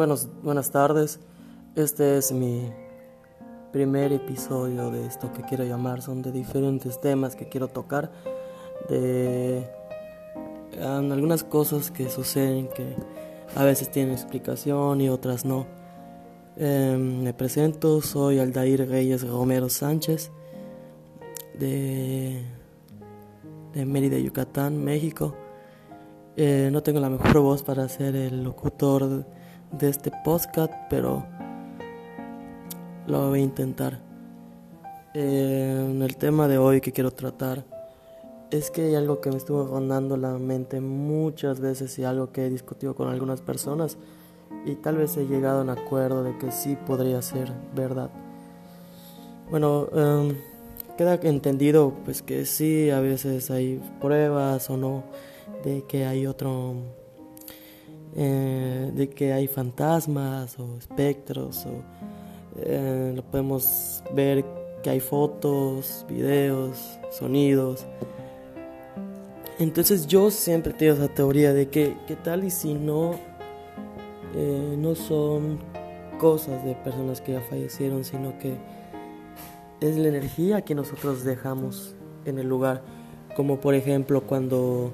Buenos, buenas tardes. Este es mi primer episodio de esto que quiero llamar. Son de diferentes temas que quiero tocar. De algunas cosas que suceden que a veces tienen explicación y otras no. Em, me presento, soy Aldair Reyes Romero Sánchez de, de Mérida, Yucatán, México. Eh, no tengo la mejor voz para ser el locutor de este podcast, pero lo voy a intentar. Eh, el tema de hoy que quiero tratar es que hay algo que me estuvo rondando la mente muchas veces y algo que he discutido con algunas personas y tal vez he llegado a un acuerdo de que sí podría ser verdad. Bueno, em, queda entendido pues que sí, a veces hay pruebas o no de que hay otro eh, de que hay fantasmas o espectros o eh, lo podemos ver que hay fotos, videos, sonidos. Entonces yo siempre tengo esa teoría de que qué tal y si no eh, no son cosas de personas que ya fallecieron, sino que es la energía que nosotros dejamos en el lugar, como por ejemplo cuando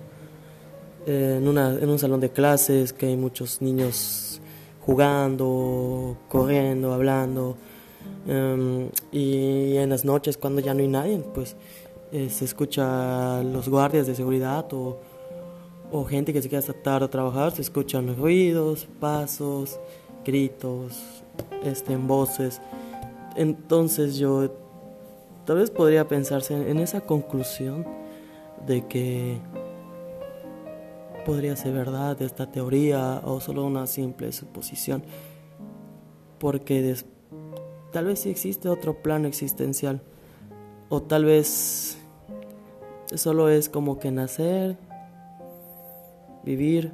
en, una, en un salón de clases que hay muchos niños jugando, corriendo, hablando. Em, y en las noches cuando ya no hay nadie, pues eh, se escucha los guardias de seguridad o, gente que se queda hasta tarde a trabajar, se escuchan ruidos, pasos, gritos, este, en voces. Entonces yo tal vez podría pensarse en esa conclusión de que podría ser verdad esta teoría o solo una simple suposición, porque tal vez sí existe otro plano existencial, o tal vez solo es como que nacer, vivir,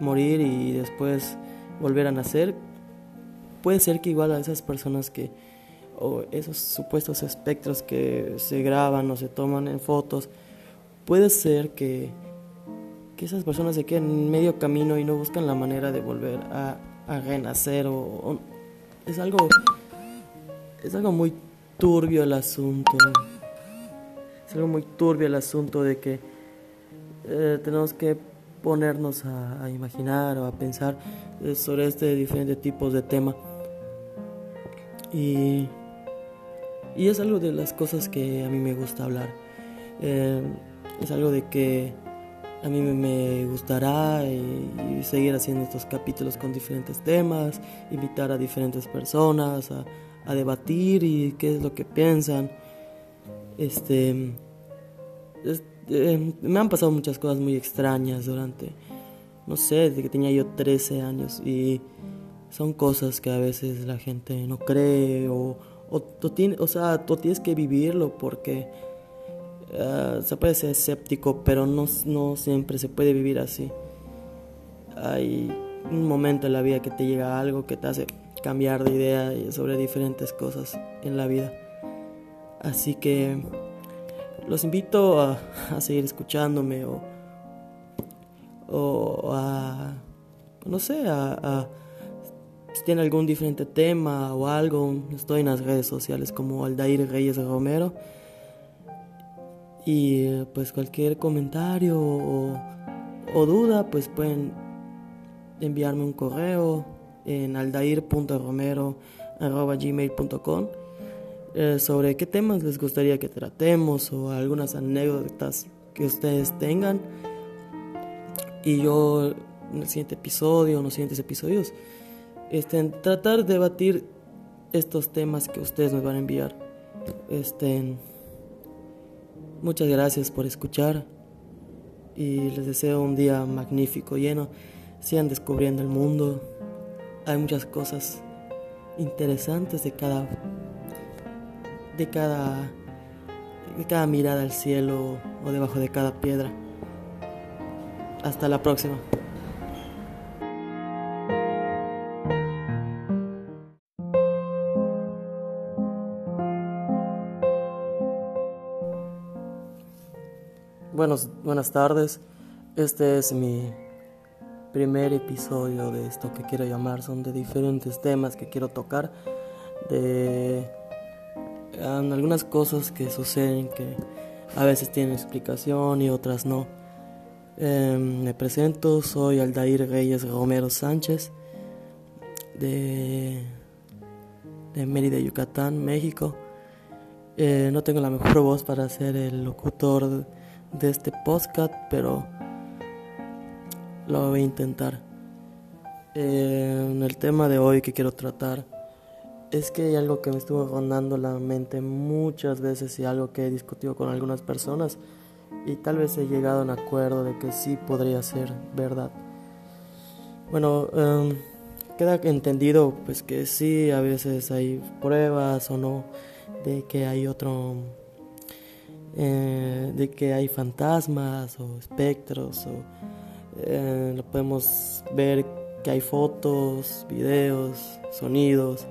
morir y después volver a nacer. Puede ser que igual a esas personas que, o esos supuestos espectros que se graban o se toman en fotos, puede ser que que esas personas se queden en medio camino y no buscan la manera de volver a, renacer o, es algo es algo muy turbio el asunto. Es algo muy turbio el asunto de que eh, tenemos que ponernos a, imaginar o a pensar eh, sobre este diferente tipos de tema. Y y es algo de las cosas que a mí me gusta hablar. Eh, es algo de que a mí me gustará y, seguir haciendo estos capítulos con diferentes temas, invitar a diferentes personas a, debatir y qué es lo que piensan. Este, eh, me han pasado muchas cosas muy extrañas durante, no sé, desde que tenía yo 13 años y son cosas que a veces la gente no cree o, o, tiene, o sea, tú tienes que vivirlo porque Ah, se puede ser escéptico, pero no, no siempre se puede vivir así. Hay un momento en la vida que te llega algo que te hace cambiar de idea sobre diferentes cosas en la vida. Así que los invito a, seguir escuchándome o, o a, no sé, a, a, si tienen algún diferente tema o algo, estoy en las redes sociales como Aldair Reyes Romero. Y pues cualquier comentario o, duda, pues pueden enviarme un correo en aldair.romero.gmail.com eh, sobre qué temas les gustaría que tratemos o algunas anécdotas que ustedes tengan. Y yo en el siguiente episodio, en los siguientes episodios, este, tratar de debatir estos temas que ustedes me van a enviar. Este, Muchas gracias por escuchar y les deseo un día magnífico, lleno. Sigan descubriendo el mundo. Hay muchas cosas interesantes de cada de cada de cada mirada al cielo o debajo de cada piedra. Hasta la próxima. Buenas tardes. Este es mi primer episodio de esto que quiero llamar. Son de diferentes temas que quiero tocar. De algunas cosas que suceden que a veces tienen explicación y otras no. Em, me presento, soy Aldair Reyes Romero Sánchez de, de Mérida, Yucatán, México. Eh, no tengo la mejor voz para ser el locutor de este podcast, pero lo voy a intentar. Eh, el tema de hoy que quiero tratar es que hay algo que me estuvo rondando la mente muchas veces y algo que he discutido con algunas personas y tal vez he llegado a un acuerdo de que sí podría ser verdad. Bueno, em, queda entendido pues que sí, a veces hay pruebas o no de que hay otro, eh, de que hay fantasmas o espectros o eh, lo podemos ver que hay fotos, videos, sonidos.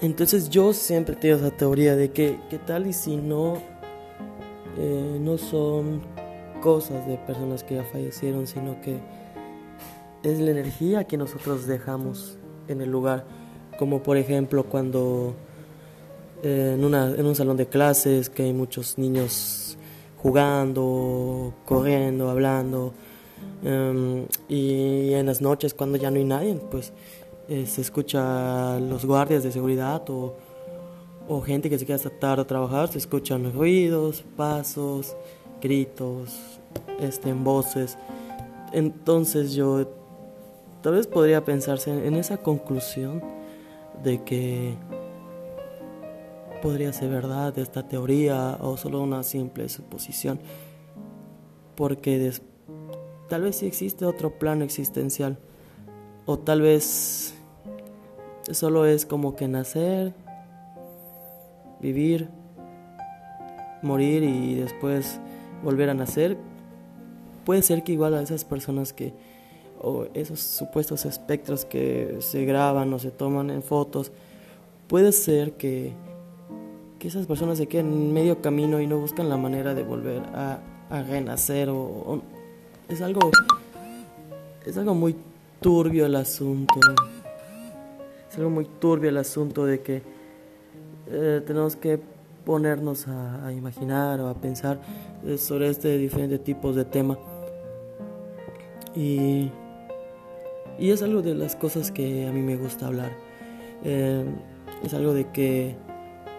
Entonces yo siempre tengo esa teoría de que qué tal y si no eh, no son cosas de personas que ya fallecieron, sino que es la energía que nosotros dejamos en el lugar, como por ejemplo cuando en, una, en un salón de clases que hay muchos niños jugando, corriendo, hablando, em, y en las noches cuando ya no hay nadie, pues eh, se escucha los guardias de seguridad o o gente que se queda hasta tarde a trabajar, se escuchan ruidos, pasos, gritos, este, en voces. Entonces yo tal vez podría pensarse en esa conclusión de que podría ser verdad esta teoría o solo una simple suposición, porque tal vez sí existe otro plano existencial, o tal vez solo es como que nacer vivir, morir y después volver a nacer, puede ser que igual a esas personas que, o esos supuestos espectros que se graban o se toman en fotos, puede ser que, que esas personas se queden en medio camino y no buscan la manera de volver a, a renacer o, es algo es algo muy turbio el asunto es algo muy turbio el asunto de que eh, tenemos que ponernos a, imaginar o a pensar eh, sobre este diferente tipos de tema. Y, y, es algo de las cosas que a mí me gusta hablar. Eh, es algo de que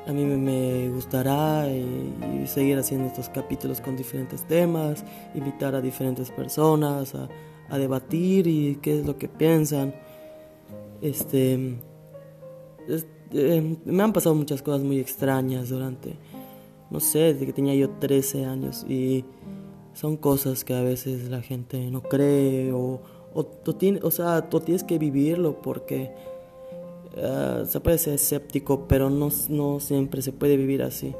a mí me, gustará y, seguir haciendo estos capítulos con diferentes temas, invitar a diferentes personas a, debatir y qué es lo que piensan. Este, eh, me han pasado muchas cosas muy extrañas durante, no sé, desde que tenía yo 13 años y son cosas que a veces la gente no cree o, o, tiene, o sea, tú tienes que vivirlo porque uh, se puede ser escéptico, pero no, no siempre se puede vivir así.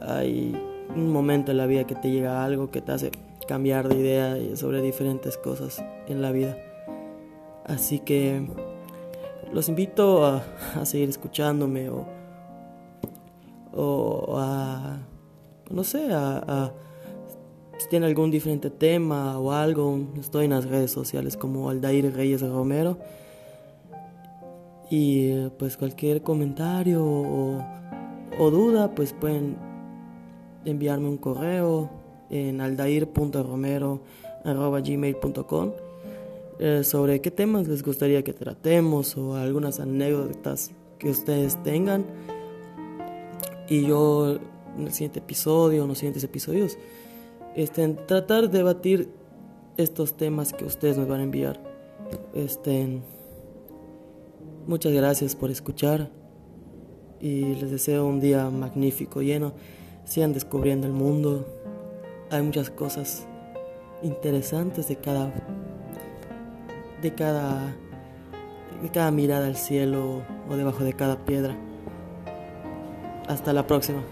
Hay un momento en la vida que te llega algo que te hace cambiar de idea sobre diferentes cosas en la vida. Así que los invito a, seguir escuchándome o, o a, no sé, a, si tienen algún diferente tema o algo, estoy en las redes sociales como Aldair Reyes Romero. Y pues cualquier comentario o, duda, pues pueden enviarme un correo en aldair.romero.gmail.com eh, sobre qué temas les gustaría que tratemos o algunas anécdotas que ustedes tengan. Y yo en el siguiente episodio, en los siguientes episodios, este, tratar de debatir estos temas que ustedes me van a enviar. Este, muchas gracias por escuchar y les deseo un día magnífico, lleno. Sigan descubriendo el mundo. Hay muchas cosas interesantes de cada de cada, de cada mirada al cielo o debajo de cada piedra. Hasta la próxima.